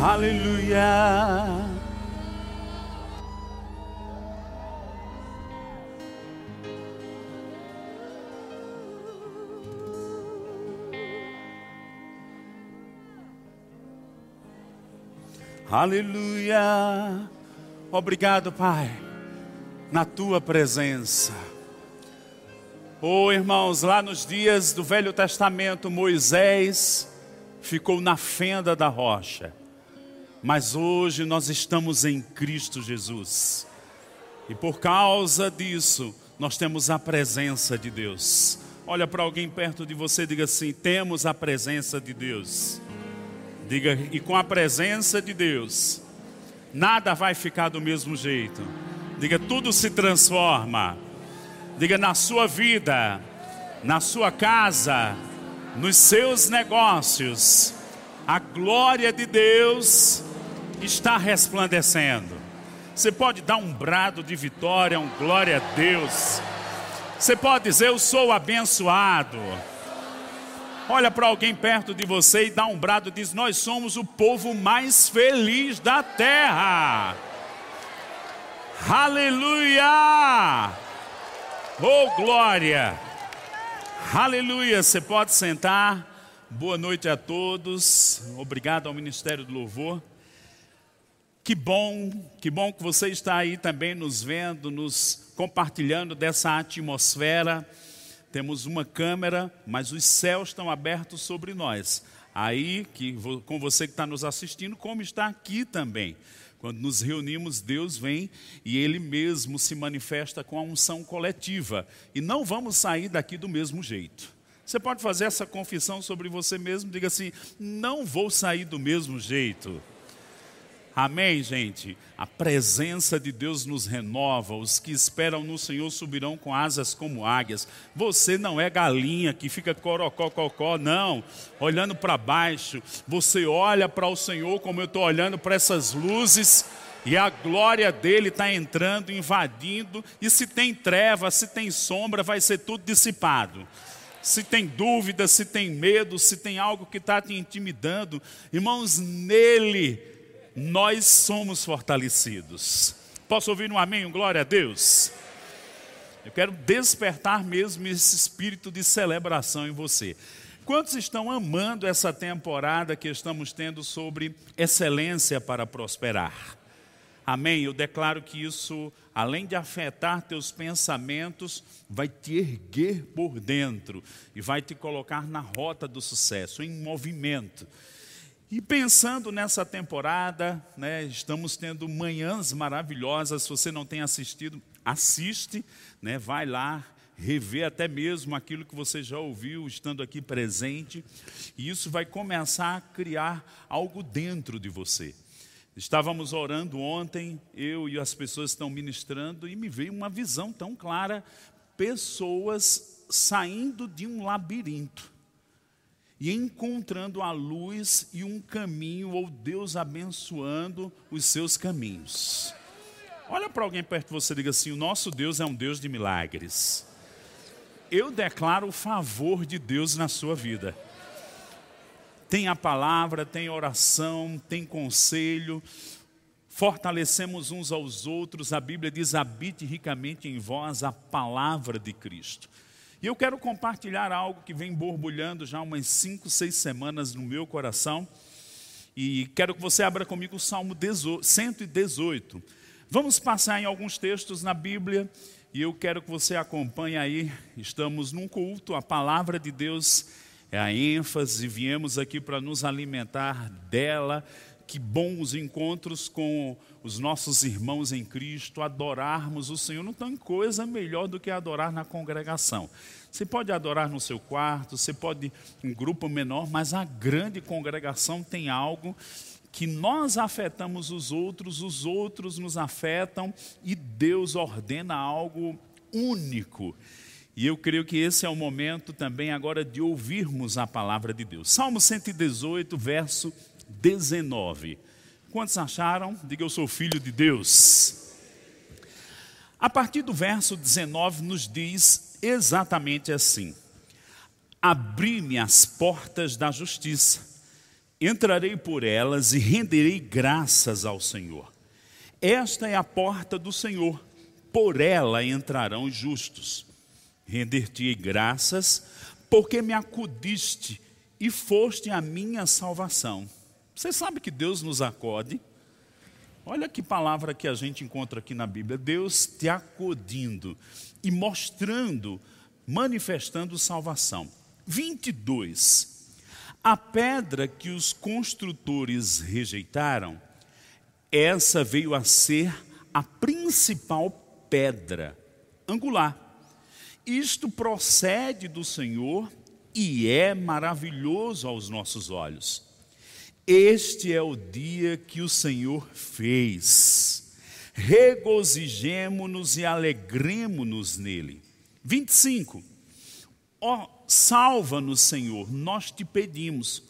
Aleluia. Aleluia. Obrigado, Pai, na tua presença. Oh, irmãos, lá nos dias do Velho Testamento, Moisés ficou na fenda da rocha. Mas hoje nós estamos em Cristo Jesus. E por causa disso, nós temos a presença de Deus. Olha para alguém perto de você e diga assim: temos a presença de Deus. Diga, e com a presença de Deus, nada vai ficar do mesmo jeito. Diga, tudo se transforma. Diga, na sua vida, na sua casa, nos seus negócios, a glória de Deus está resplandecendo. Você pode dar um brado de vitória, um glória a Deus. Você pode dizer, eu sou abençoado. Olha para alguém perto de você e dá um brado diz: Nós somos o povo mais feliz da terra. Aleluia! Oh, glória! Aleluia! Você pode sentar. Boa noite a todos. Obrigado ao Ministério do Louvor. Que bom, que bom que você está aí também nos vendo, nos compartilhando dessa atmosfera temos uma câmera, mas os céus estão abertos sobre nós. Aí, que, com você que está nos assistindo, como está aqui também. Quando nos reunimos, Deus vem e Ele mesmo se manifesta com a unção coletiva. E não vamos sair daqui do mesmo jeito. Você pode fazer essa confissão sobre você mesmo, diga assim: não vou sair do mesmo jeito. Amém, gente? A presença de Deus nos renova. Os que esperam no Senhor subirão com asas como águias. Você não é galinha que fica corocó, não, olhando para baixo. Você olha para o Senhor como eu estou olhando para essas luzes. E a glória dele está entrando, invadindo. E se tem treva, se tem sombra, vai ser tudo dissipado se tem dúvida, se tem medo, se tem algo que está te intimidando, irmãos, nele nós somos fortalecidos. Posso ouvir um amém, um glória a Deus? Eu quero despertar mesmo esse espírito de celebração em você. Quantos estão amando essa temporada que estamos tendo sobre excelência para prosperar? Amém? Eu declaro que isso, além de afetar teus pensamentos, vai te erguer por dentro e vai te colocar na rota do sucesso, em movimento. E pensando nessa temporada, né, estamos tendo manhãs maravilhosas. Se você não tem assistido, assiste, né, vai lá, rever até mesmo aquilo que você já ouviu estando aqui presente. E isso vai começar a criar algo dentro de você. Estávamos orando ontem, eu e as pessoas estão ministrando, e me veio uma visão tão clara: pessoas saindo de um labirinto e encontrando a luz e um caminho, ou Deus abençoando os seus caminhos. Olha para alguém perto de você e diga assim: o nosso Deus é um Deus de milagres. Eu declaro o favor de Deus na sua vida. Tem a palavra, tem oração, tem conselho, fortalecemos uns aos outros. A Bíblia diz: habite ricamente em vós a palavra de Cristo. E eu quero compartilhar algo que vem borbulhando já umas cinco, seis semanas no meu coração. E quero que você abra comigo o Salmo 118. Vamos passar em alguns textos na Bíblia e eu quero que você acompanhe aí. Estamos num culto, a palavra de Deus é a ênfase, viemos aqui para nos alimentar dela. Que bons encontros com os nossos irmãos em Cristo, adorarmos o Senhor. Não tem coisa melhor do que adorar na congregação. Você pode adorar no seu quarto, você pode em grupo menor, mas a grande congregação tem algo que nós afetamos os outros, os outros nos afetam e Deus ordena algo único. E eu creio que esse é o momento também agora de ouvirmos a palavra de Deus. Salmo 118, verso 19. Quantos acharam? Diga eu sou filho de Deus. A partir do verso 19 nos diz exatamente assim: Abri-me as portas da justiça, Entrarei por elas e renderei graças ao Senhor. Esta é a porta do Senhor, por ela entrarão os justos. Render-te-ei graças, porque me acudiste e foste a minha salvação. Você sabe que Deus nos acode? Olha que palavra que a gente encontra aqui na Bíblia: Deus te acudindo e mostrando, manifestando salvação. 22. A pedra que os construtores rejeitaram, essa veio a ser a principal pedra angular. Isto procede do Senhor e é maravilhoso aos nossos olhos. Este é o dia que o Senhor fez. Regozijemo-nos e alegremo-nos nele. 25. Ó, oh, salva-nos, Senhor, nós te pedimos.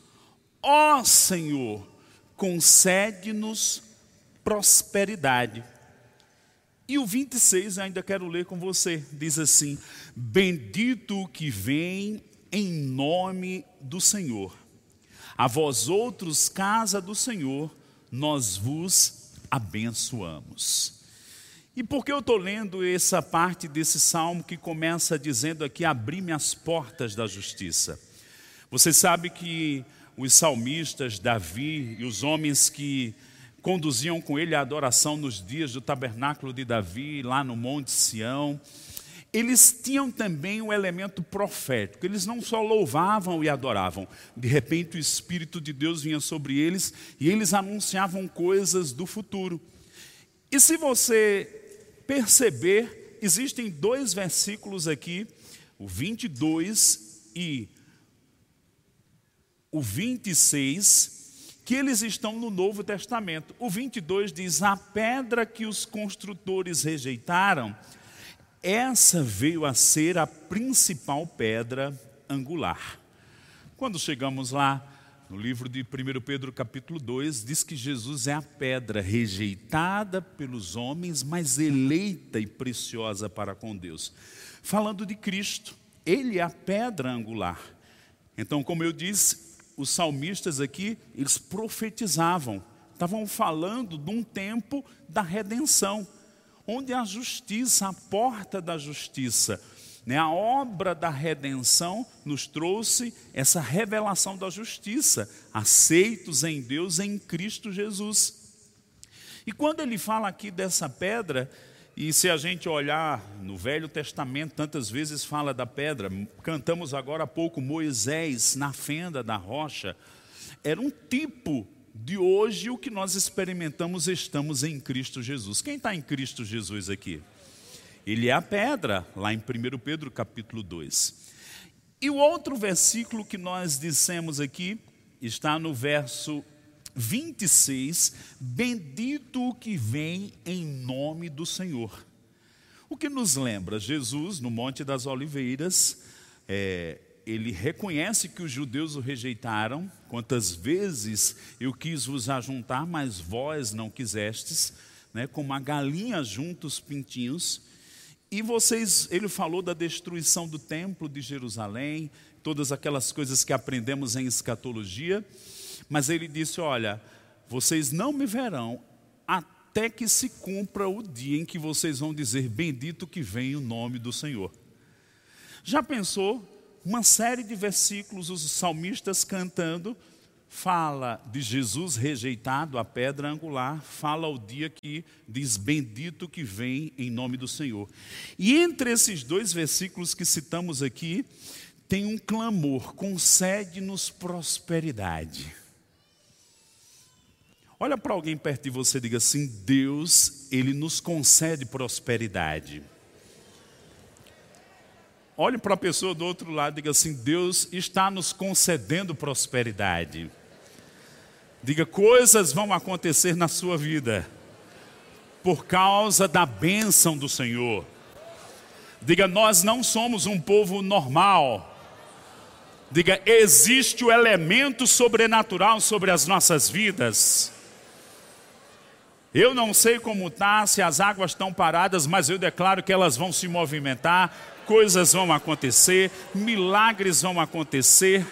Ó oh, Senhor, concede-nos prosperidade. E o 26 ainda quero ler com você. Diz assim: Bendito o que vem em nome do Senhor. A vós outros, casa do Senhor, nós vos abençoamos. E por que eu estou lendo essa parte desse salmo que começa dizendo aqui: Abri-me as portas da justiça? Você sabe que os salmistas, Davi e os homens que conduziam com ele a adoração nos dias do tabernáculo de Davi, lá no Monte Sião, eles tinham também um elemento profético. Eles não só louvavam e adoravam, de repente o Espírito de Deus vinha sobre eles e eles anunciavam coisas do futuro. E se você perceber, existem dois versículos aqui, o 22 e o 26, que eles estão no Novo Testamento. O 22 diz: A pedra que os construtores rejeitaram, essa veio a ser a principal pedra angular. Quando chegamos lá, no livro de 1 Pedro, capítulo 2, diz que Jesus é a pedra rejeitada pelos homens, mas eleita e preciosa para com Deus. Falando de Cristo, ele é a pedra angular. Então, como eu disse, os salmistas aqui, eles profetizavam, estavam falando de um tempo da redenção, onde a justiça, a porta da justiça, né? A obra da redenção nos trouxe essa revelação da justiça, aceitos em Deus em Cristo Jesus. E quando ele fala aqui dessa pedra, e se a gente olhar no Velho Testamento, tantas vezes fala da pedra, cantamos agora há pouco Moisés na fenda da rocha, era um tipo de hoje o que nós experimentamos, estamos em Cristo Jesus. Quem está em Cristo Jesus aqui? Ele é a pedra, lá em 1 Pedro capítulo 2. E o outro versículo que nós dissemos aqui está no verso 26, bendito o que vem em nome do Senhor. O que nos lembra? Jesus, no Monte das Oliveiras, é, ele reconhece que os judeus o rejeitaram. Quantas vezes eu quis vos ajuntar, mas vós não quisestes, né, como a galinha junta os pintinhos. E vocês, ele falou da destruição do templo de Jerusalém, todas aquelas coisas que aprendemos em escatologia, mas ele disse: Olha, vocês não me verão até que se cumpra o dia em que vocês vão dizer: Bendito que vem o nome do Senhor. Já pensou? Uma série de versículos, os salmistas cantando, fala de Jesus rejeitado, a pedra angular, fala o dia que diz bendito que vem em nome do Senhor. E entre esses dois versículos que citamos aqui, tem um clamor: concede-nos prosperidade. Olha para alguém perto de você e diga assim: Deus, Ele nos concede prosperidade. Olhe para a pessoa do outro lado e diga assim: Deus está nos concedendo prosperidade. Diga: coisas vão acontecer na sua vida por causa da bênção do Senhor. Diga: nós não somos um povo normal. Diga: existe o elemento sobrenatural sobre as nossas vidas. Eu não sei como está, se as águas estão paradas, mas eu declaro que elas vão se movimentar, coisas vão acontecer, milagres vão acontecer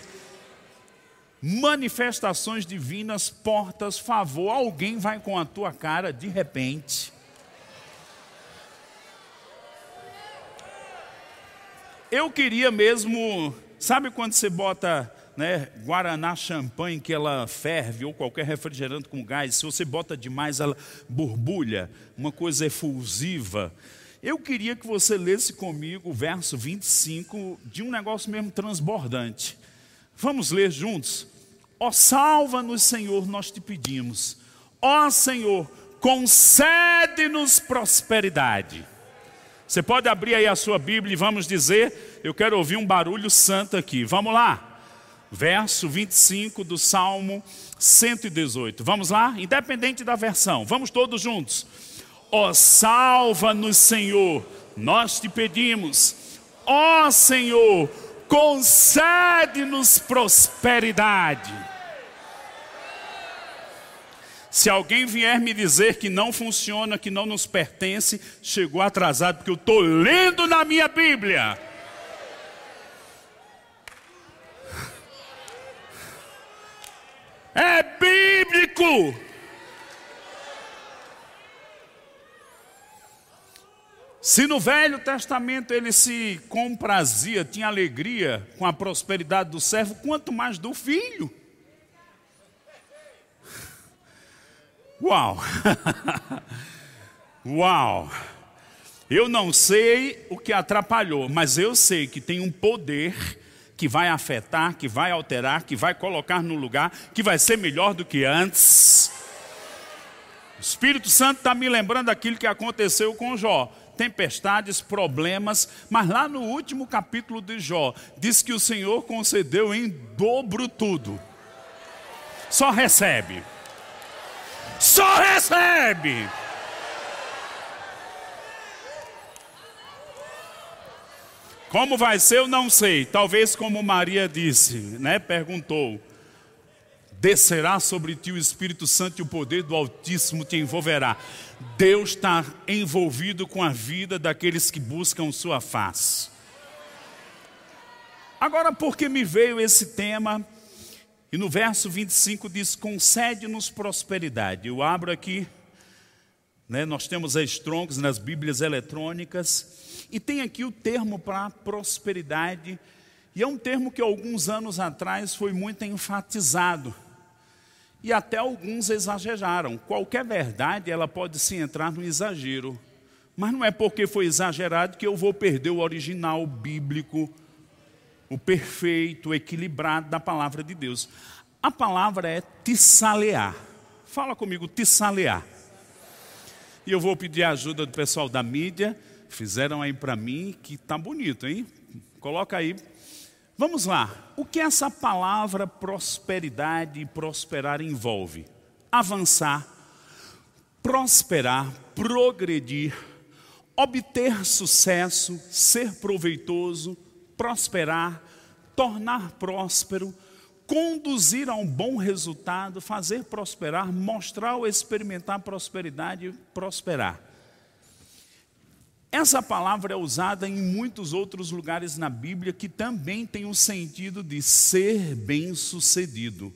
manifestações divinas, portas, favor, alguém vai com a tua cara de repente. Eu queria mesmo, sabe quando você bota né, guaraná, champanhe que ela ferve ou qualquer refrigerante com gás, se você bota demais ela borbulha, uma coisa efusiva. Eu queria que você lesse comigo o verso 25 de um negócio mesmo transbordante. Vamos ler juntos? Ó, salva-nos, Senhor, nós te pedimos. Ó Senhor, concede-nos prosperidade. Você pode abrir aí a sua Bíblia e vamos dizer, eu quero ouvir um barulho santo aqui. Vamos lá. Verso 25 do Salmo 118. Vamos lá? Independente da versão. Vamos todos juntos. Ó, salva-nos, Senhor, nós te pedimos. Ó Senhor, concede-nos prosperidade. Se alguém vier me dizer que não funciona, que não nos pertence, chegou atrasado, porque eu estou lendo na minha Bíblia. É bíblico. Se no Velho Testamento ele se comprazia, tinha alegria com a prosperidade do servo, quanto mais do filho. Uau! Uau! Eu não sei o que atrapalhou, mas eu sei que tem um poder que vai afetar, que vai alterar, que vai colocar no lugar, que vai ser melhor do que antes. O Espírito Santo está me lembrando aquilo que aconteceu com Jó tempestades, problemas, mas lá no último capítulo de Jó, diz que o Senhor concedeu em dobro tudo. Só recebe. Só recebe. Como vai ser, eu não sei. Talvez como Maria disse, né? Perguntou descerá sobre ti o Espírito Santo e o poder do Altíssimo te envolverá. Deus está envolvido com a vida daqueles que buscam sua face. Agora, porque me veio esse tema, e no verso 25 diz: concede-nos prosperidade. Eu abro aqui, né, nós temos as troncos nas Bíblias eletrônicas, e tem aqui o termo para prosperidade, e é um termo que alguns anos atrás foi muito enfatizado e até alguns exageraram. Qualquer verdade, ela pode se entrar no exagero. Mas não é porque foi exagerado que eu vou perder o original bíblico, o perfeito, o equilibrado da palavra de Deus. A palavra é tissalear. Fala comigo, tissalear. E eu vou pedir a ajuda do pessoal da mídia. Fizeram aí para mim, que tá bonito, hein? Coloca aí Vamos lá. O que essa palavra prosperidade e prosperar envolve? Avançar, prosperar, progredir, obter sucesso, ser proveitoso, prosperar, tornar próspero, conduzir a um bom resultado, fazer prosperar, mostrar ou experimentar prosperidade prosperar. Essa palavra é usada em muitos outros lugares na Bíblia que também tem o sentido de ser bem-sucedido,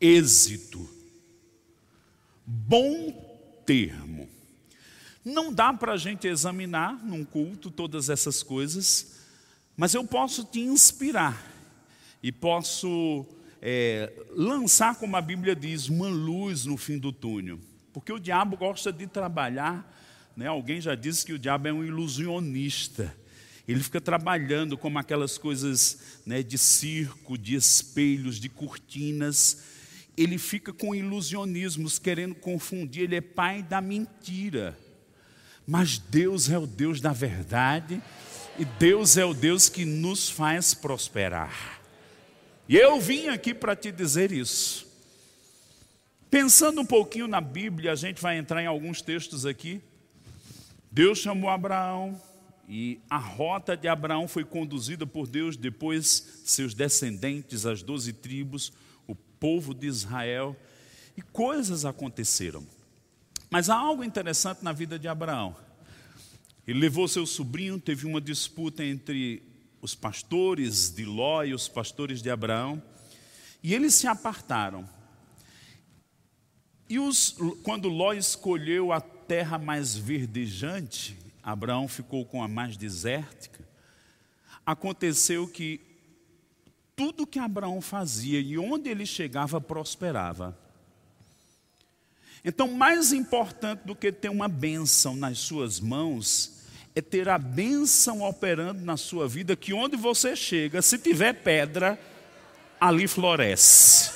êxito, bom termo. Não dá para a gente examinar num culto todas essas coisas, mas eu posso te inspirar e posso é, lançar, como a Bíblia diz, uma luz no fim do túnel, porque o diabo gosta de trabalhar né? Alguém já disse que o diabo é um ilusionista. Ele fica trabalhando como aquelas coisas né, de circo, de espelhos, de cortinas. Ele fica com ilusionismos, querendo confundir. Ele é pai da mentira. Mas Deus é o Deus da verdade e Deus é o Deus que nos faz prosperar. E eu vim aqui para te dizer isso. Pensando um pouquinho na Bíblia, a gente vai entrar em alguns textos aqui. Deus chamou Abraão e a rota de Abraão foi conduzida por Deus, depois seus descendentes, as doze tribos, o povo de Israel, e coisas aconteceram. Mas há algo interessante na vida de Abraão. Ele levou seu sobrinho, teve uma disputa entre os pastores de Ló e os pastores de Abraão, E eles se apartaram. E os, quando Ló escolheu a terra mais verdejante, Abraão ficou com a mais desértica. Aconteceu que tudo que Abraão fazia e onde ele chegava prosperava. Então, mais importante do que ter uma bênção nas suas mãos, é ter a bênção operando na sua vida, que onde você chega, se tiver pedra, ali floresce.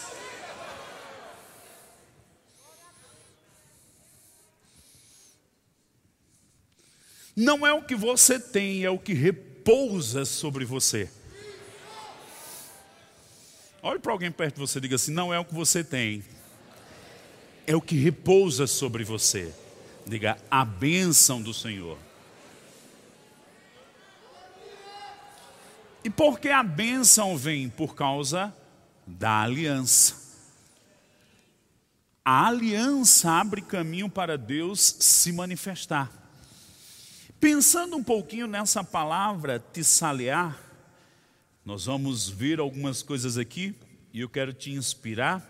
Não é o que você tem, é o que repousa sobre você. Olhe para alguém perto de você e diga assim: não é o que você tem, é o que repousa sobre você. Diga a bênção do Senhor. E por que a bênção vem? Por causa da aliança. A aliança abre caminho para Deus se manifestar. Pensando um pouquinho nessa palavra tissalear, nós vamos ver algumas coisas aqui e eu quero te inspirar.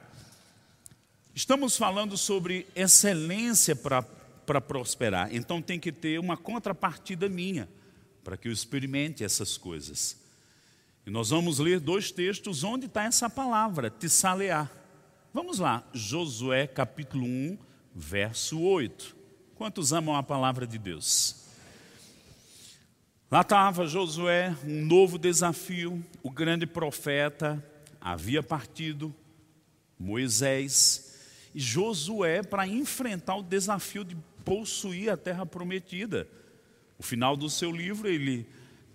Estamos falando sobre excelência para prosperar, então tem que ter uma contrapartida minha para que eu experimente essas coisas. E nós vamos ler dois textos onde está essa palavra, tissalear. Vamos lá, Josué capítulo 1, verso 8. Quantos amam a palavra de Deus? Lá estava Josué, um novo desafio, o grande profeta havia partido, Moisés, e Josué para enfrentar o desafio de possuir a terra prometida. No final do seu livro, ele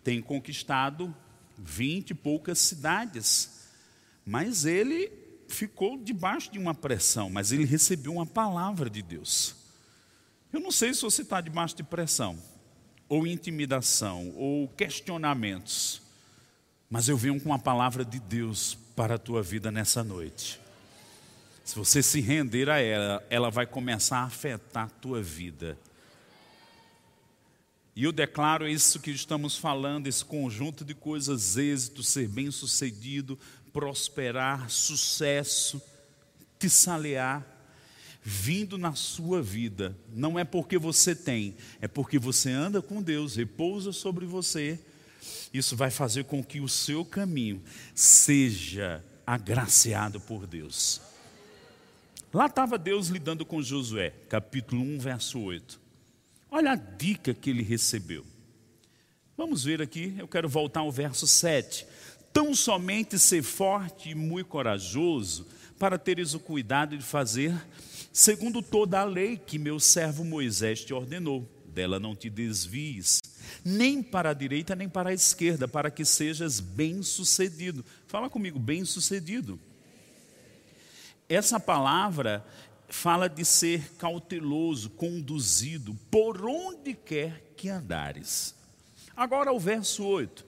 tem conquistado vinte e poucas cidades, mas ele ficou debaixo de uma pressão, mas ele recebeu uma palavra de Deus. Eu não sei se você está debaixo de pressão ou intimidação, ou questionamentos, mas eu venho com a palavra de Deus para a tua vida nessa noite. Se você se render a ela, ela vai começar a afetar a tua vida. E eu declaro isso que estamos falando, esse conjunto de coisas, êxito, ser bem sucedido, prosperar, sucesso, te salear, vindo na sua vida, não é porque você tem, é porque você anda com Deus, repousa sobre você. Isso vai fazer com que o seu caminho seja agraciado por Deus. Lá estava Deus lidando com Josué, capítulo 1, verso 8. Olha a dica que ele recebeu. Vamos ver aqui, eu quero voltar ao verso 7. Tão somente ser forte e muito corajoso, para teres o cuidado de fazer segundo toda a lei que meu servo Moisés te ordenou. Dela não te desvies, nem para a direita nem para a esquerda, para que sejas bem-sucedido. Fala comigo, bem-sucedido. Essa palavra fala de ser cauteloso, conduzido por onde quer que andares. Agora o verso 8: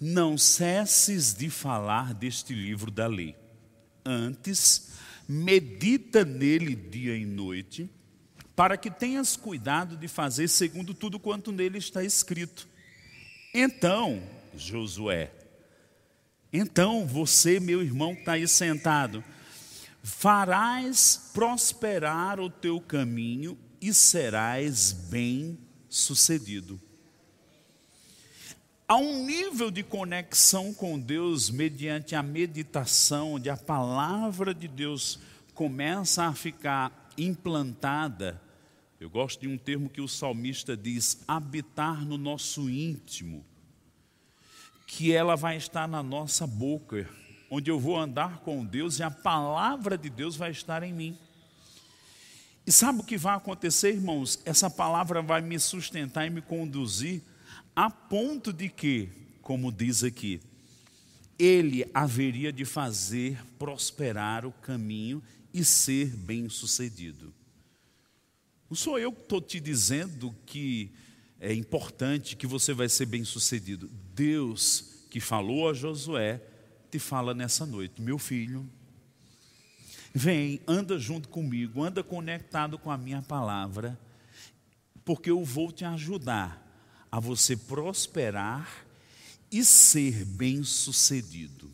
Não cesses de falar deste livro da lei, antes medita nele dia e noite, para que tenhas cuidado de fazer segundo tudo quanto nele está escrito. Então, Josué, então você, meu irmão que está aí sentado, farás prosperar o teu caminho e serás bem sucedido. Há um nível de conexão com Deus mediante a meditação, onde a palavra de Deus começa a ficar implantada. Eu gosto de um termo que o salmista diz: habitar no nosso íntimo, que ela vai estar na nossa boca, onde eu vou andar com Deus e a palavra de Deus vai estar em mim. E sabe o que vai acontecer, irmãos? Essa palavra vai me sustentar e me conduzir a ponto de que, como diz aqui, ele haveria de fazer prosperar o caminho e ser bem-sucedido. Não sou eu que estou te dizendo que é importante que você vai ser bem-sucedido. Deus que falou a Josué te fala nessa noite, meu filho, vem, anda junto comigo, anda conectado com a minha palavra, porque eu vou te ajudar a você prosperar e ser bem-sucedido.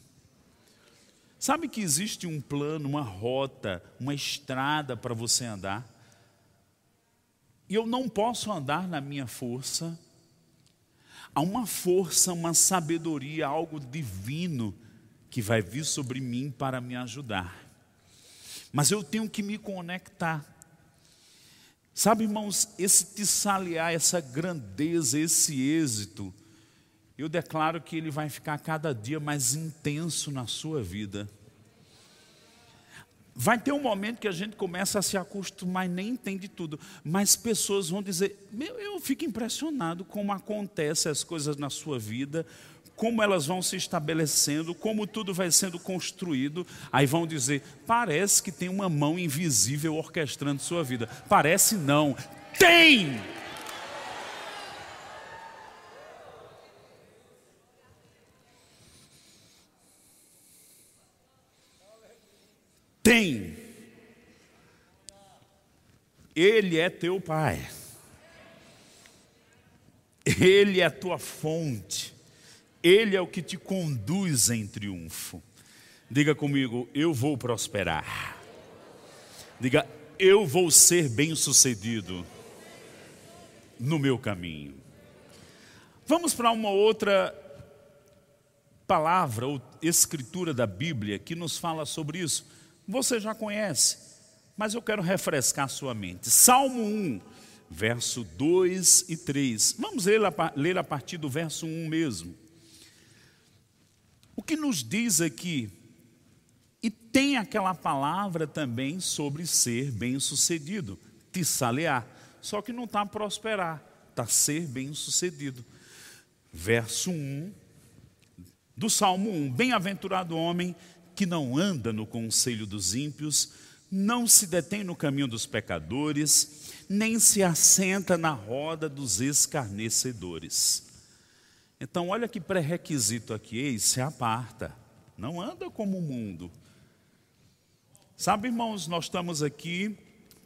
Sabe que existe um plano, uma rota, uma estrada para você andar? E eu não posso andar na minha força. Há uma força, uma sabedoria, algo divino que vai vir sobre mim para me ajudar. Mas eu tenho que me conectar. Sabe, irmãos, esse tissaliar, essa grandeza, esse êxito, eu declaro que ele vai ficar cada dia mais intenso na sua vida. Vai ter um momento que a gente começa a se acostumar e nem entende tudo, mas pessoas vão dizer: Meu, eu fico impressionado como acontecem as coisas na sua vida, como elas vão se estabelecendo, como tudo vai sendo construído. Aí vão dizer: Parece que tem uma mão invisível orquestrando sua vida. Parece não, tem! tem. Ele é teu Pai. Ele é a tua fonte. Ele é o que te conduz em triunfo. Diga comigo, eu vou prosperar. Diga, eu vou ser bem-sucedido no meu caminho. Vamos para uma outra palavra ou escritura da Bíblia que nos fala sobre isso você já conhece, mas eu quero refrescar sua mente. Salmo 1, verso 2 e 3. Vamos ler a, a partir do verso 1 mesmo. O que nos diz aqui, e tem aquela palavra também sobre ser bem-sucedido, tissalear, só que não está prosperar, está ser bem-sucedido. Verso 1 do Salmo 1: Bem-aventurado homem que não anda no conselho dos ímpios, não se detém no caminho dos pecadores, nem se assenta na roda dos escarnecedores. Então, olha que pré-requisito aqui, ei, se aparta, não anda como o mundo. Sabe, irmãos, nós estamos aqui,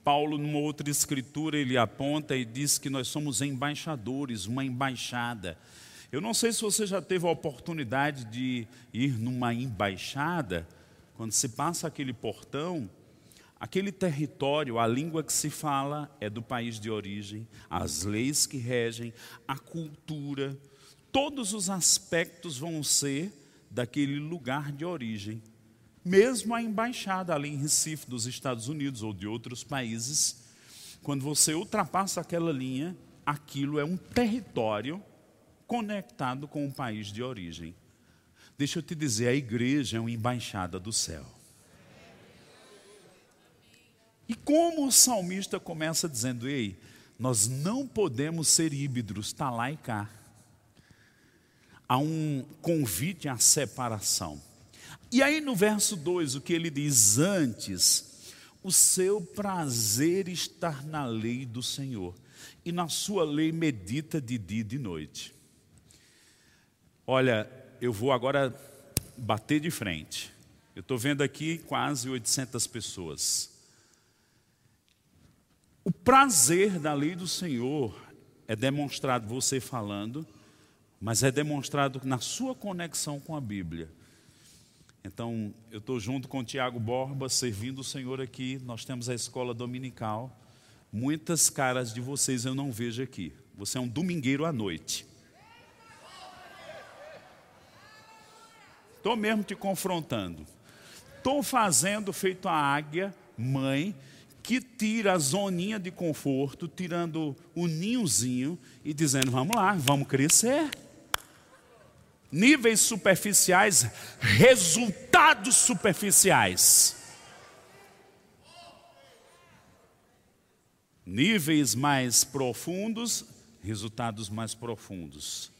Paulo, numa outra escritura, ele aponta e diz que nós somos embaixadores, uma embaixada. Eu não sei se você já teve a oportunidade de ir numa embaixada, quando se passa aquele portão, aquele território, a língua que se fala é do país de origem, as leis que regem, a cultura, todos os aspectos vão ser daquele lugar de origem. Mesmo a embaixada ali em Recife, dos Estados Unidos ou de outros países, quando você ultrapassa aquela linha, aquilo é um território conectado com o país de origem. Deixa eu te dizer, a igreja é uma embaixada do céu. E como o salmista começa dizendo, ei, nós não podemos ser híbridos, está lá e cá. Há um convite à separação. E aí no verso 2, o que ele diz antes, o seu prazer estar na lei do Senhor, e na sua lei medita de dia e de noite. Olha, eu vou agora bater de frente. Eu estou vendo aqui quase 800 pessoas. O prazer da lei do Senhor é demonstrado você falando, mas é demonstrado na sua conexão com a Bíblia. Então, eu estou junto com o Tiago Borba, servindo o Senhor aqui. Nós temos a escola dominical. Muitas caras de vocês eu não vejo aqui. Você é um domingueiro à noite. Estou mesmo te confrontando. Estou fazendo feito a águia, mãe, que tira a zoninha de conforto, tirando o ninhozinho e dizendo: vamos lá, vamos crescer. Níveis superficiais, resultados superficiais. Níveis mais profundos, resultados mais profundos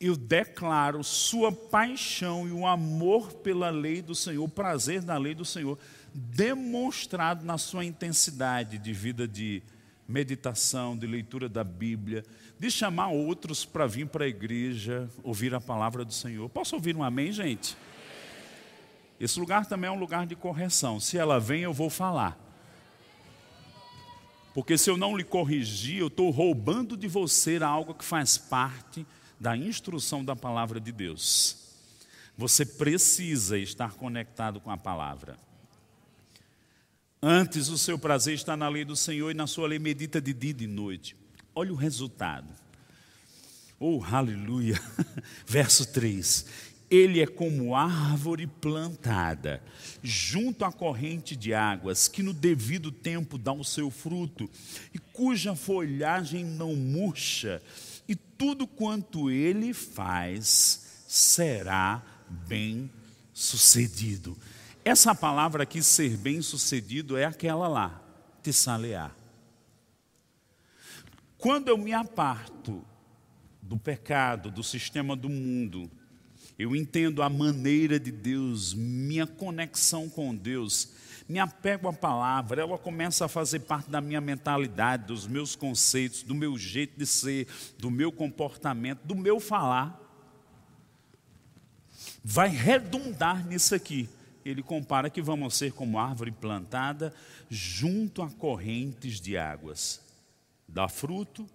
eu declaro sua paixão e o amor pela lei do Senhor, o prazer da lei do Senhor, demonstrado na sua intensidade de vida de meditação, de leitura da Bíblia, de chamar outros para vir para a igreja, ouvir a palavra do Senhor. Posso ouvir um amém, gente? Esse lugar também é um lugar de correção. Se ela vem, eu vou falar. Porque se eu não lhe corrigir, eu estou roubando de você algo que faz parte da instrução da palavra de Deus. Você precisa estar conectado com a palavra. Antes, o seu prazer está na lei do Senhor e na sua lei medita de dia e de noite. Olha o resultado. Oh, aleluia. Verso 3. Ele é como árvore plantada junto à corrente de águas, que no devido tempo dá o seu fruto, e cuja folhagem não murcha, e tudo quanto ele faz será bem sucedido. Essa palavra aqui, ser bem sucedido, é aquela lá, tessalear. Quando eu me aparto do pecado, do sistema do mundo, eu entendo a maneira de Deus, minha conexão com Deus, me apego à palavra, ela começa a fazer parte da minha mentalidade, dos meus conceitos, do meu jeito de ser, do meu comportamento, do meu falar. Vai redundar nisso aqui ele compara que vamos ser como árvore plantada junto a correntes de águas. Dá fruto,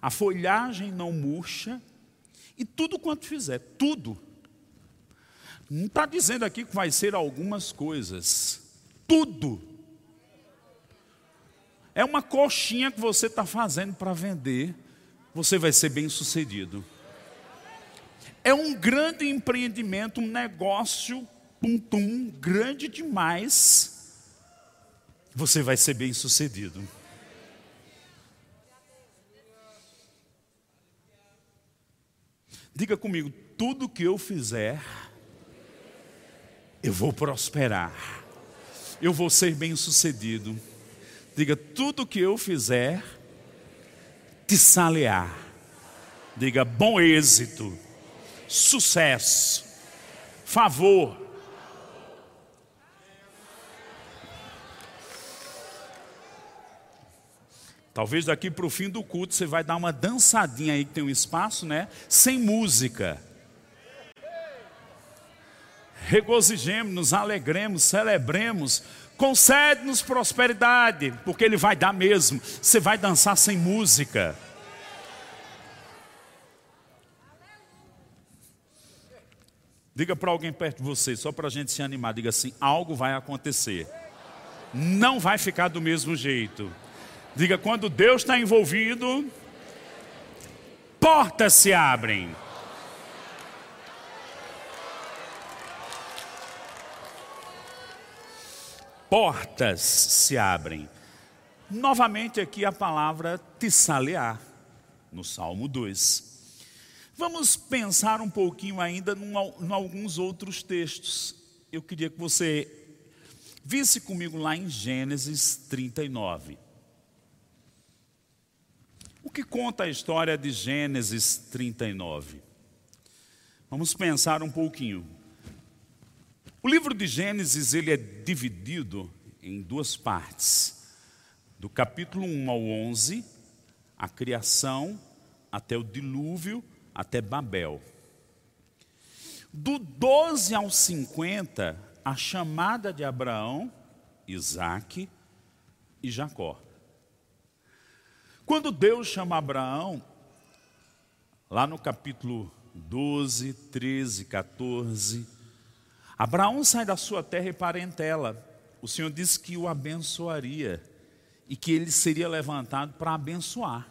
a folhagem não murcha, e tudo quanto fizer, tudo. Não está dizendo aqui que vai ser algumas coisas, tudo. É uma coxinha que você está fazendo para vender, você vai ser bem sucedido. É um grande empreendimento, um negócio pum-pum grande demais, você vai ser bem sucedido. Diga comigo, tudo que eu fizer, eu vou prosperar, eu vou ser bem sucedido. Diga, tudo que eu fizer, te salear. Diga, bom êxito, sucesso, favor, Talvez daqui para o fim do culto você vai dar uma dançadinha aí que tem um espaço, né? Sem música. Regozijemos, nos alegremos, celebremos, concede-nos prosperidade, porque Ele vai dar mesmo. Você vai dançar sem música. Diga para alguém perto de você, só para a gente se animar. Diga assim: algo vai acontecer. Não vai ficar do mesmo jeito. Diga, quando Deus está envolvido, portas se abrem. Portas se abrem. Novamente aqui a palavra tissalear, no Salmo 2. Vamos pensar um pouquinho ainda em alguns outros textos. Eu queria que você visse comigo lá em Gênesis 39. O que conta a história de Gênesis 39? Vamos pensar um pouquinho. O livro de Gênesis ele é dividido em duas partes. Do capítulo 1 ao 11, a criação até o dilúvio, até Babel. Do 12 ao 50, a chamada de Abraão, Isaac e Jacó. Quando Deus chama Abraão, lá no capítulo 12, 13, 14, Abraão sai da sua terra e parentela. O Senhor disse que o abençoaria e que ele seria levantado para abençoar.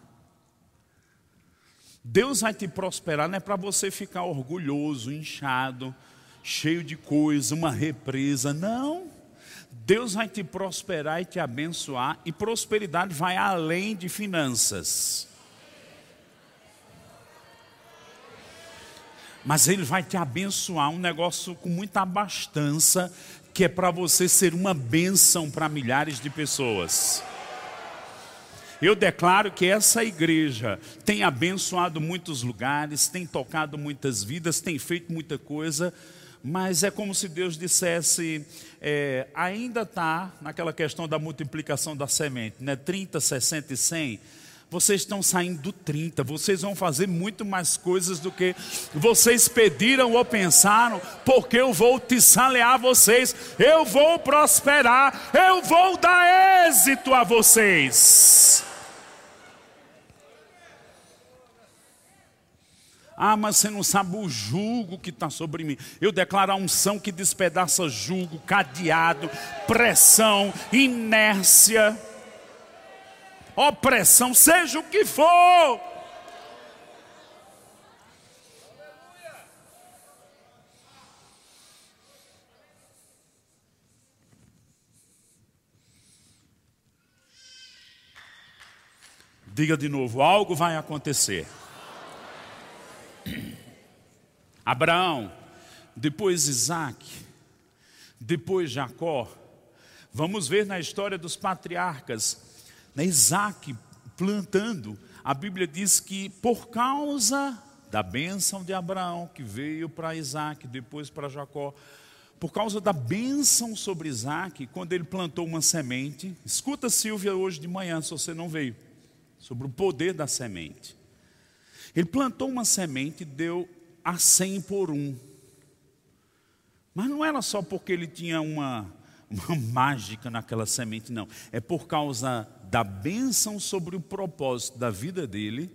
Deus vai te prosperar, não é para você ficar orgulhoso, inchado, cheio de coisa, uma represa. Não. Deus vai te prosperar e te abençoar, e prosperidade vai além de finanças. Mas Ele vai te abençoar, um negócio com muita abastança, que é para você ser uma bênção para milhares de pessoas. Eu declaro que essa igreja tem abençoado muitos lugares, tem tocado muitas vidas, tem feito muita coisa, mas é como se Deus dissesse: é, ainda está naquela questão da multiplicação da semente, né? 30, 60 e 100. Vocês estão saindo do 30, vocês vão fazer muito mais coisas do que vocês pediram ou pensaram, porque eu vou te salear vocês, eu vou prosperar, eu vou dar êxito a vocês. Ah, mas você não sabe o jugo que está sobre mim. Eu declaro a unção que despedaça jugo, cadeado, pressão, inércia, opressão, seja o que for. Diga de novo: algo vai acontecer. Abraão, depois Isaac, depois Jacó. Vamos ver na história dos patriarcas, né, Isaac plantando. A Bíblia diz que por causa da bênção de Abraão, que veio para Isaac, depois para Jacó, por causa da bênção sobre Isaac, quando ele plantou uma semente, escuta Silvia hoje de manhã, se você não veio sobre o poder da semente. Ele plantou uma semente e deu a cem por um. Mas não era só porque ele tinha uma, uma mágica naquela semente, não. É por causa da bênção sobre o propósito da vida dele.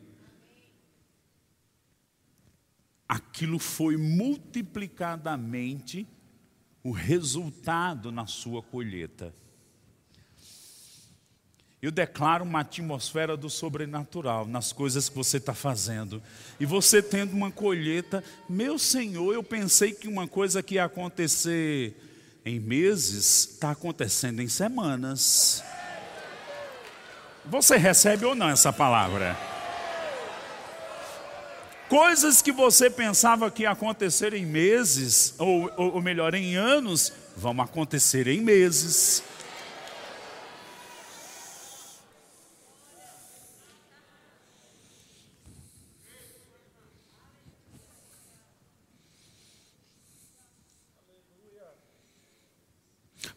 Aquilo foi multiplicadamente o resultado na sua colheita. Eu declaro uma atmosfera do sobrenatural nas coisas que você está fazendo. E você tendo uma colheita, meu Senhor, eu pensei que uma coisa que ia acontecer em meses, está acontecendo em semanas. Você recebe ou não essa palavra? Coisas que você pensava que ia acontecer em meses, ou, ou, ou melhor, em anos, vão acontecer em meses.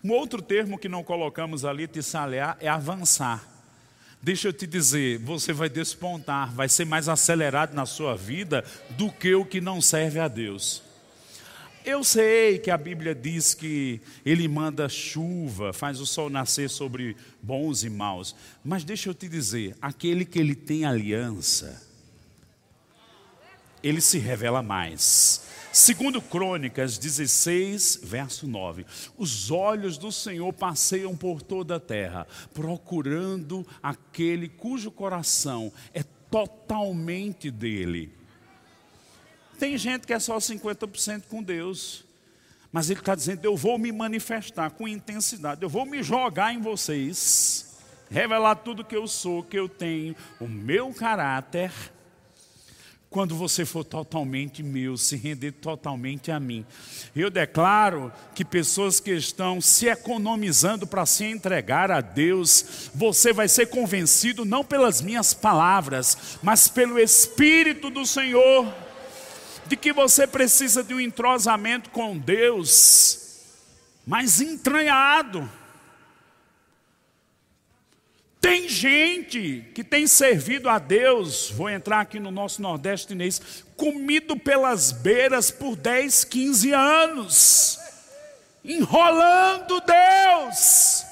Um outro termo que não colocamos ali, tissalear, é avançar. Deixa eu te dizer, você vai despontar, vai ser mais acelerado na sua vida do que o que não serve a Deus. Eu sei que a Bíblia diz que Ele manda chuva, faz o sol nascer sobre bons e maus, mas deixa eu te dizer, aquele que Ele tem aliança, Ele se revela mais. Segundo Crônicas 16, verso 9. Os olhos do Senhor passeiam por toda a terra, procurando aquele cujo coração é totalmente dele. Tem gente que é só 50% com Deus, mas ele está dizendo: Eu vou me manifestar com intensidade, eu vou me jogar em vocês, revelar tudo que eu sou, que eu tenho, o meu caráter quando você for totalmente meu, se render totalmente a mim. Eu declaro que pessoas que estão se economizando para se entregar a Deus, você vai ser convencido não pelas minhas palavras, mas pelo Espírito do Senhor, de que você precisa de um entrosamento com Deus mais entranhado tem gente que tem servido a Deus, vou entrar aqui no nosso Nordeste Inês, comido pelas beiras por 10, 15 anos, enrolando Deus.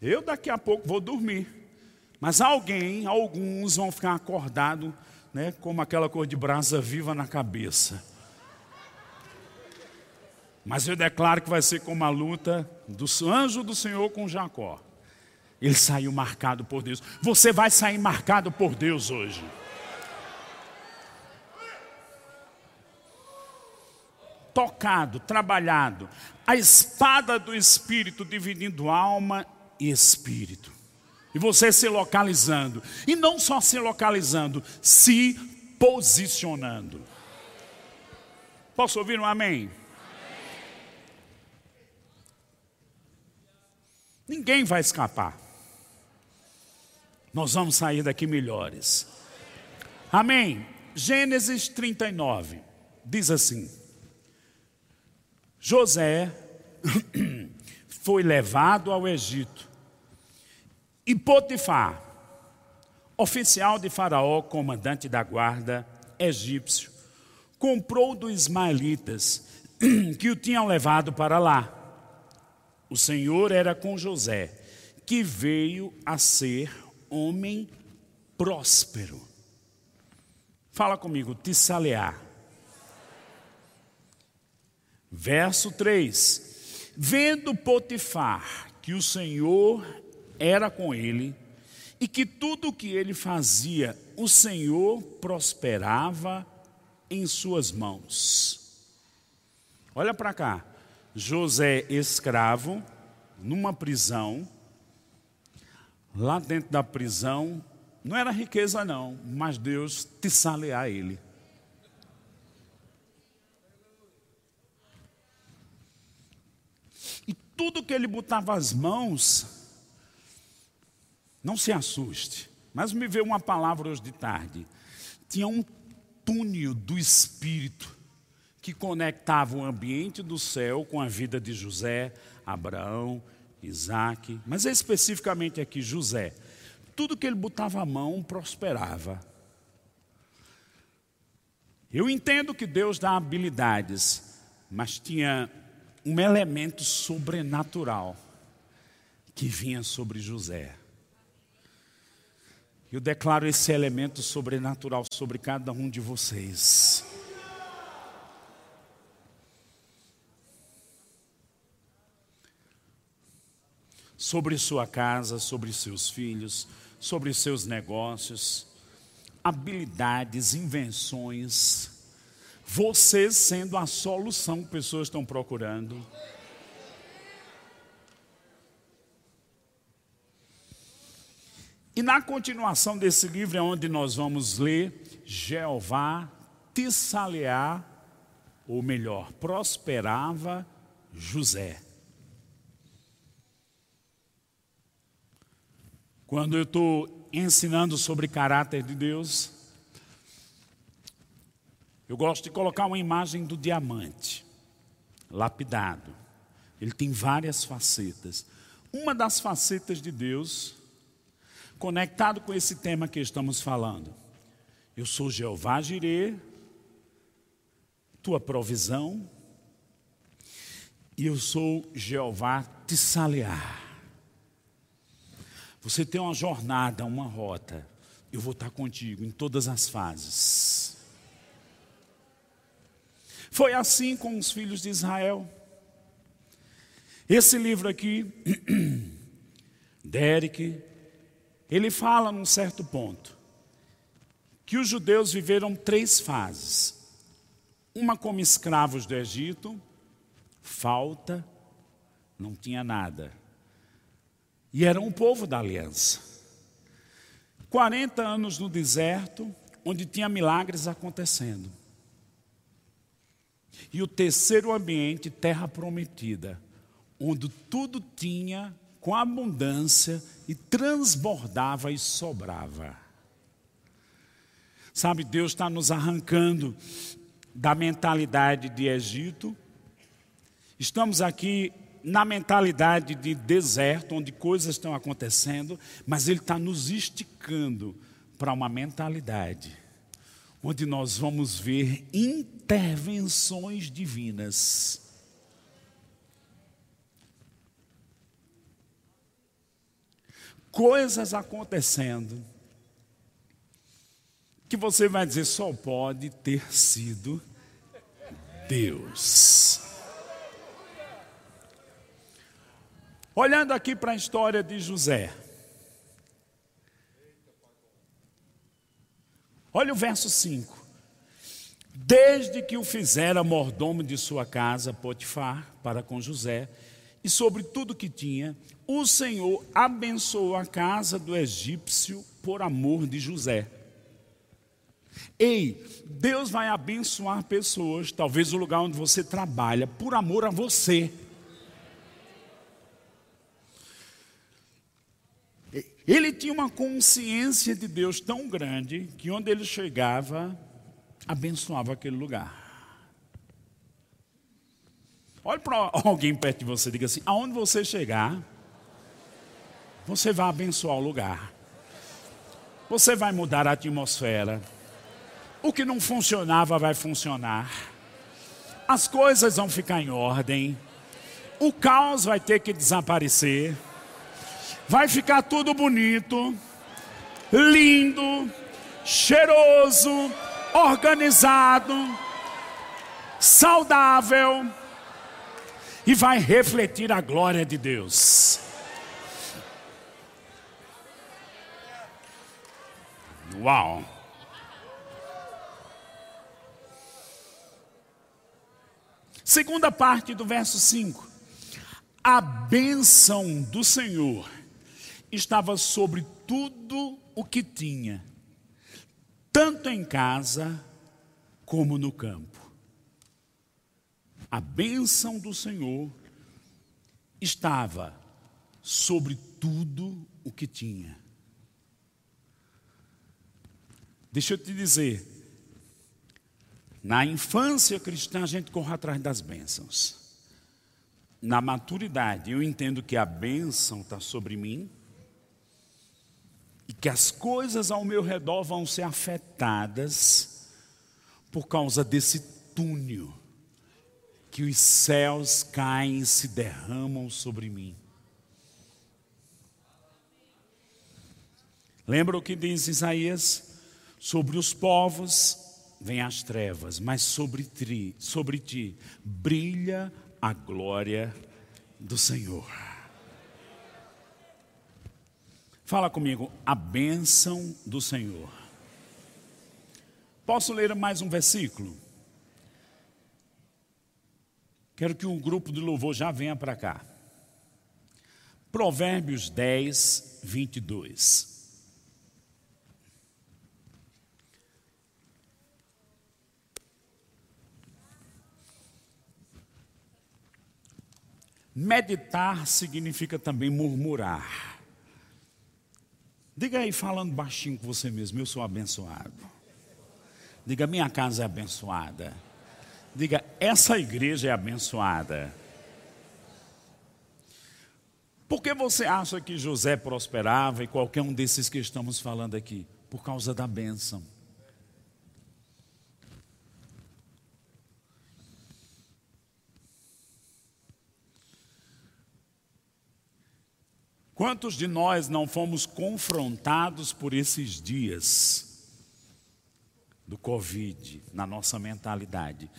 Eu daqui a pouco vou dormir, mas alguém, alguns vão ficar acordados, né, como aquela cor de brasa viva na cabeça. Mas eu declaro que vai ser como a luta do anjo do Senhor com Jacó. Ele saiu marcado por Deus. Você vai sair marcado por Deus hoje. Tocado, trabalhado. A espada do Espírito dividindo alma e espírito. E você se localizando. E não só se localizando, se posicionando. Posso ouvir um amém? Ninguém vai escapar. Nós vamos sair daqui melhores. Amém. Gênesis 39 diz assim: José foi levado ao Egito e Potifar, oficial de Faraó, comandante da guarda egípcio, comprou dos ismaelitas que o tinham levado para lá o Senhor era com José que veio a ser homem próspero. Fala comigo, Tissalear. Verso 3: Vendo Potifar que o Senhor era com ele e que tudo o que ele fazia, o Senhor prosperava em suas mãos. Olha para cá, José escravo, numa prisão, lá dentro da prisão, não era riqueza não, mas Deus te salear ele. E tudo que ele botava as mãos, não se assuste, mas me veio uma palavra hoje de tarde. Tinha um túnel do Espírito que conectava o ambiente do céu com a vida de José, Abraão, Isaac, mas especificamente aqui José. Tudo que ele botava a mão prosperava. Eu entendo que Deus dá habilidades, mas tinha um elemento sobrenatural que vinha sobre José. Eu declaro esse elemento sobrenatural sobre cada um de vocês. Sobre sua casa, sobre seus filhos, sobre seus negócios, habilidades, invenções, vocês sendo a solução que pessoas estão procurando. E na continuação desse livro é onde nós vamos ler Jeová tissalear, ou melhor, prosperava José. Quando eu estou ensinando sobre caráter de Deus, eu gosto de colocar uma imagem do diamante, lapidado. Ele tem várias facetas. Uma das facetas de Deus conectado com esse tema que estamos falando. Eu sou Jeová Jirê, tua provisão, e eu sou Jeová Tissalear. Você tem uma jornada, uma rota, eu vou estar contigo em todas as fases. Foi assim com os filhos de Israel. Esse livro aqui, Derek, ele fala num certo ponto que os judeus viveram três fases: uma como escravos do Egito, falta, não tinha nada, e era um povo da aliança. 40 anos no deserto, onde tinha milagres acontecendo. E o terceiro ambiente, terra prometida, onde tudo tinha com abundância e transbordava e sobrava. Sabe, Deus está nos arrancando da mentalidade de Egito. Estamos aqui na mentalidade de deserto, onde coisas estão acontecendo, mas Ele está nos esticando para uma mentalidade onde nós vamos ver intervenções divinas coisas acontecendo que você vai dizer só pode ter sido Deus. Olhando aqui para a história de José. Olha o verso 5. Desde que o fizera mordomo de sua casa, Potifar, para com José, e sobre tudo que tinha, o Senhor abençoou a casa do egípcio por amor de José. Ei, Deus vai abençoar pessoas, talvez o lugar onde você trabalha, por amor a você. Ele tinha uma consciência de Deus tão grande que onde ele chegava, abençoava aquele lugar. Olhe para alguém perto de você e diga assim: aonde você chegar, você vai abençoar o lugar. Você vai mudar a atmosfera. O que não funcionava vai funcionar. As coisas vão ficar em ordem. O caos vai ter que desaparecer. Vai ficar tudo bonito, lindo, cheiroso, organizado, saudável e vai refletir a glória de Deus. Uau! Segunda parte do verso 5. A bênção do Senhor estava sobre tudo o que tinha, tanto em casa como no campo. A bênção do Senhor estava sobre tudo o que tinha. Deixa eu te dizer, na infância cristã a gente corre atrás das bênçãos. Na maturidade eu entendo que a bênção está sobre mim e que as coisas ao meu redor vão ser afetadas por causa desse túnel que os céus caem e se derramam sobre mim. Lembra o que diz Isaías? Sobre os povos vêm as trevas, mas sobre ti, sobre ti brilha a glória do Senhor. Fala comigo, a bênção do Senhor. Posso ler mais um versículo? Quero que o grupo de louvor já venha para cá. Provérbios 10, 22. Meditar significa também murmurar. Diga aí, falando baixinho com você mesmo, eu sou abençoado. Diga, minha casa é abençoada. Diga, essa igreja é abençoada. Por que você acha que José prosperava e qualquer um desses que estamos falando aqui? Por causa da bênção. Quantos de nós não fomos confrontados por esses dias do Covid na nossa mentalidade?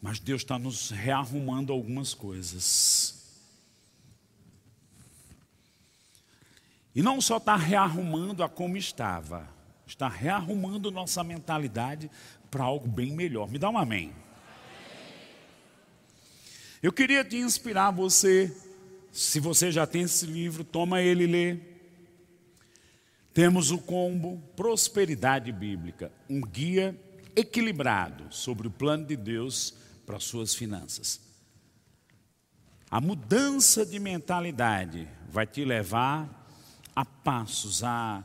Mas Deus está nos rearrumando algumas coisas. E não só está rearrumando a como estava, está rearrumando nossa mentalidade para algo bem melhor. Me dá um amém. Eu queria te inspirar você se você já tem esse livro, toma ele e lê. Temos o combo Prosperidade Bíblica, um guia equilibrado sobre o plano de Deus para as suas finanças. A mudança de mentalidade vai te levar a passos, a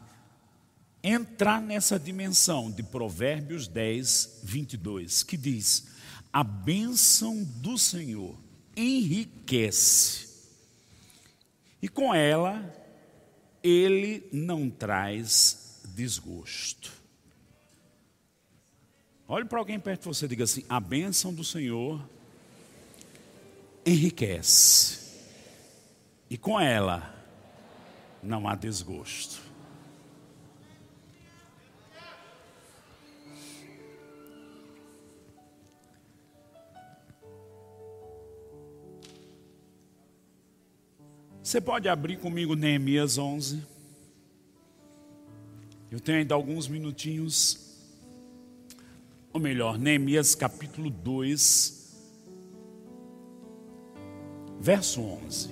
entrar nessa dimensão de Provérbios 10, 22, que diz: A bênção do Senhor enriquece e com ela, ele não traz desgosto. Olhe para alguém perto de você e diga assim: a bênção do Senhor enriquece, e com ela não há desgosto. Você pode abrir comigo Neemias 11. Eu tenho ainda alguns minutinhos. Ou melhor, Neemias capítulo 2, verso 11.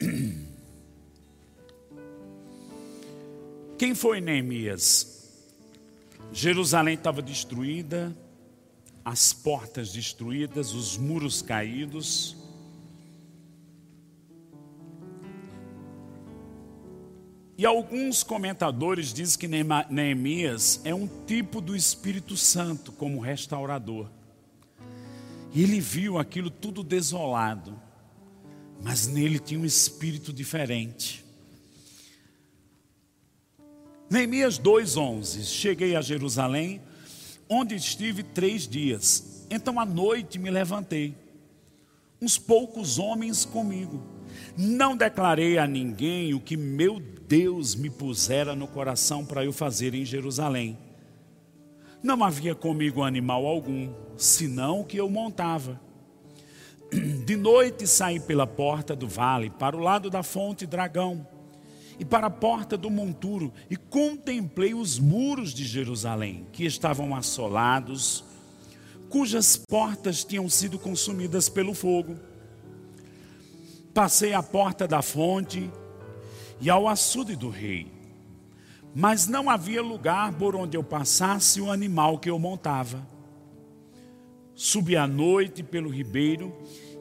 Quem foi Neemias? Jerusalém estava destruída, as portas destruídas, os muros caídos. E alguns comentadores dizem que Neemias é um tipo do Espírito Santo como restaurador. E ele viu aquilo tudo desolado, mas nele tinha um espírito diferente. Neemias 2,11: Cheguei a Jerusalém, onde estive três dias. Então à noite me levantei, uns poucos homens comigo Não declarei a ninguém o que meu Deus me pusera no coração para eu fazer em Jerusalém. Não havia comigo animal algum, senão o que eu montava. De noite saí pela porta do vale, para o lado da fonte Dragão, e para a porta do monturo, e contemplei os muros de Jerusalém, que estavam assolados, cujas portas tinham sido consumidas pelo fogo Passei à porta da fonte e ao açude do rei, mas não havia lugar por onde eu passasse o animal que eu montava. Subi à noite pelo ribeiro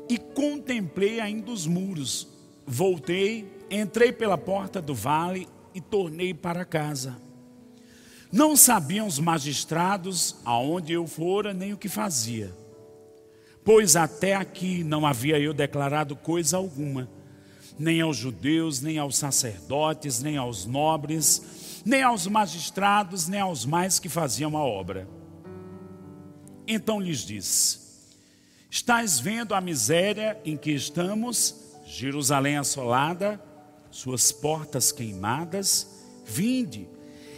e contemplei ainda os muros. Voltei, entrei pela porta do vale e tornei para casa. Não sabiam os magistrados aonde eu fora nem o que fazia pois até aqui não havia eu declarado coisa alguma, nem aos judeus, nem aos sacerdotes, nem aos nobres, nem aos magistrados, nem aos mais que faziam a obra. Então lhes disse: Estás vendo a miséria em que estamos, Jerusalém assolada, suas portas queimadas? Vinde,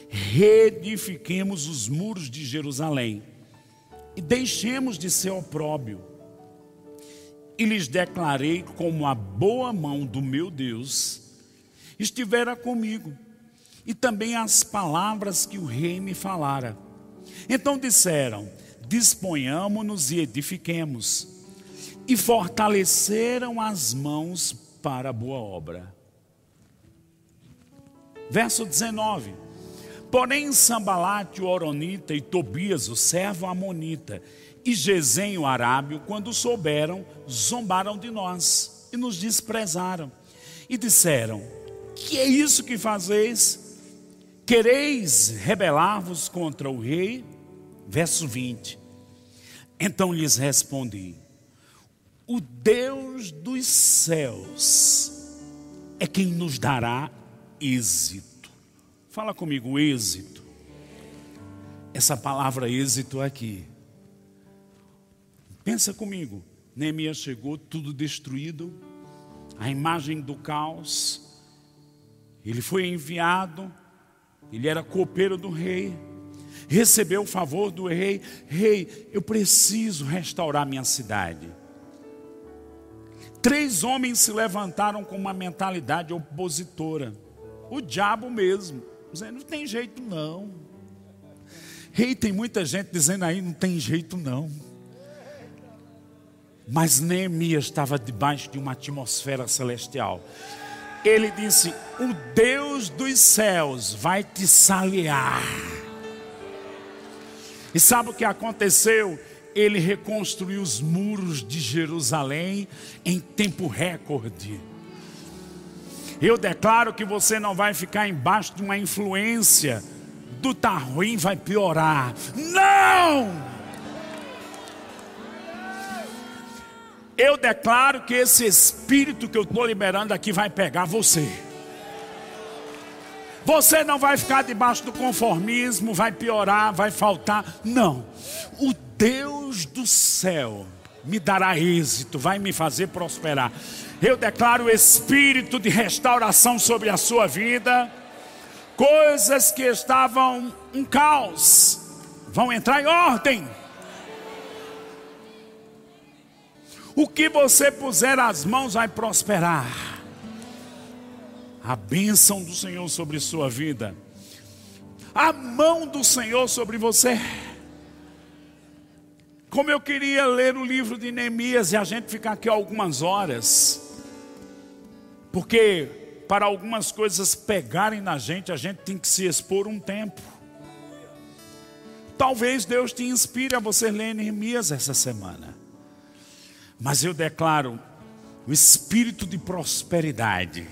reedifiquemos os muros de Jerusalém e deixemos de ser opróbio e lhes declarei como a boa mão do meu Deus estivera comigo, e também as palavras que o rei me falara. Então disseram: Disponhamos-nos e edifiquemos, e fortaleceram as mãos para a boa obra. Verso 19: Porém, Sambalate, o Oronita, e Tobias, o servo Amonita, e Gesem, o arábio, quando souberam, zombaram de nós e nos desprezaram. E disseram: Que é isso que fazeis? Quereis rebelar-vos contra o rei? Verso 20. Então lhes respondi: O Deus dos céus é quem nos dará êxito. Fala comigo, êxito. Essa palavra êxito aqui Pensa comigo, Neemias chegou, tudo destruído, a imagem do caos. Ele foi enviado, ele era copeiro do rei, recebeu o favor do rei. Rei, eu preciso restaurar minha cidade. Três homens se levantaram com uma mentalidade opositora. O diabo mesmo, dizendo: não tem jeito não. Rei, tem muita gente dizendo aí: não tem jeito não. Mas Neemias estava debaixo de uma atmosfera celestial. Ele disse: O Deus dos céus vai te saliar. E sabe o que aconteceu? Ele reconstruiu os muros de Jerusalém em tempo recorde. Eu declaro que você não vai ficar embaixo de uma influência do tá ruim, vai piorar. Não! Eu declaro que esse espírito que eu estou liberando aqui vai pegar você. Você não vai ficar debaixo do conformismo, vai piorar, vai faltar. Não. O Deus do céu me dará êxito, vai me fazer prosperar. Eu declaro o espírito de restauração sobre a sua vida. Coisas que estavam um caos vão entrar em ordem. O que você puser as mãos vai prosperar. A bênção do Senhor sobre sua vida. A mão do Senhor sobre você. Como eu queria ler o livro de Neemias e a gente ficar aqui algumas horas. Porque para algumas coisas pegarem na gente, a gente tem que se expor um tempo. Talvez Deus te inspire a você ler Neemias essa semana. Mas eu declaro o espírito de prosperidade,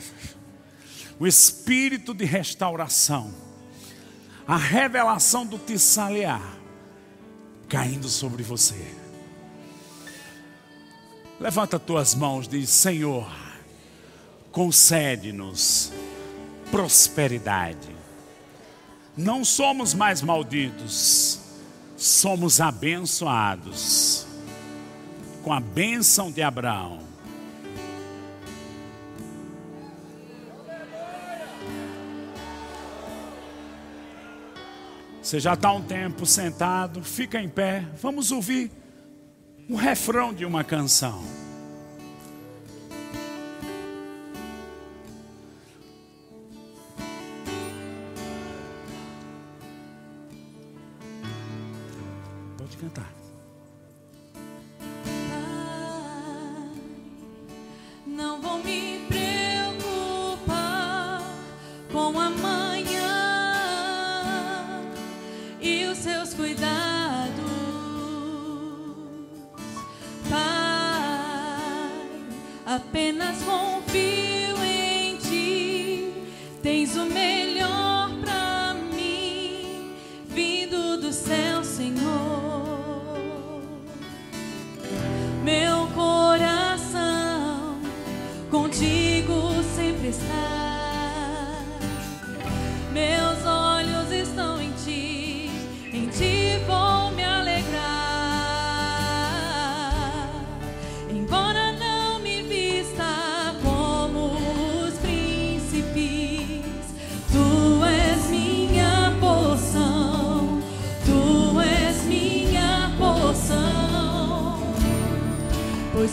o espírito de restauração, a revelação do Tissalear caindo sobre você. Levanta tuas mãos, diz: Senhor, concede-nos prosperidade. Não somos mais malditos, somos abençoados com a bênção de Abraão. Você já está um tempo sentado, fica em pé, vamos ouvir um refrão de uma canção.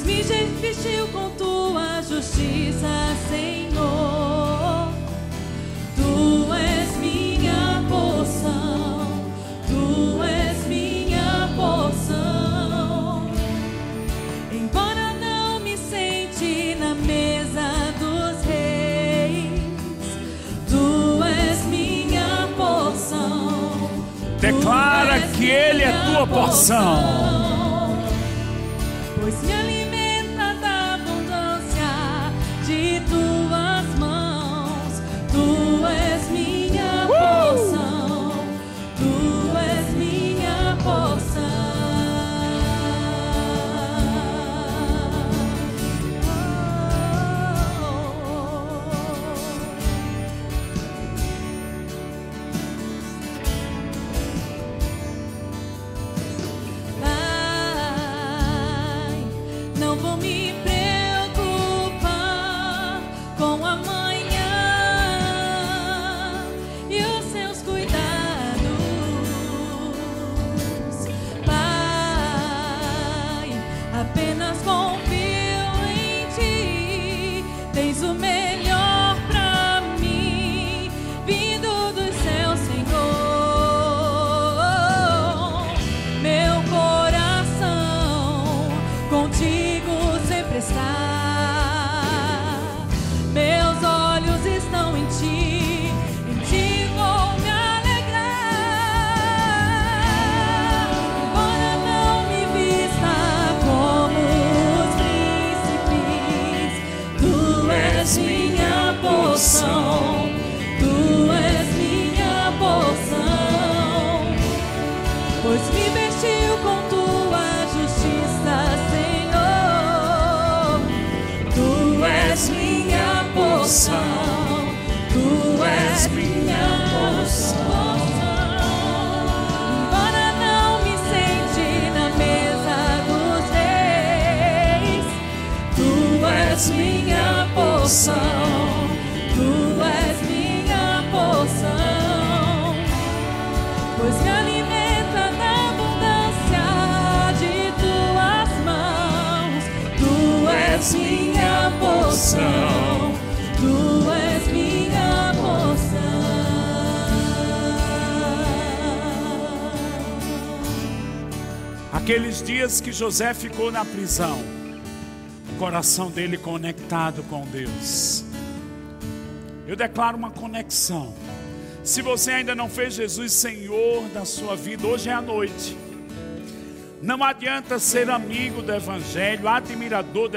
me vestiu com tua justiça, Senhor. Tu és minha porção, tu és minha porção. Embora não me sente na mesa dos reis, tu és minha porção. Declara és que minha Ele é tua porção. José ficou na prisão, o coração dele conectado com Deus. Eu declaro uma conexão. Se você ainda não fez Jesus Senhor da sua vida, hoje é a noite. Não adianta ser amigo do Evangelho, admirador do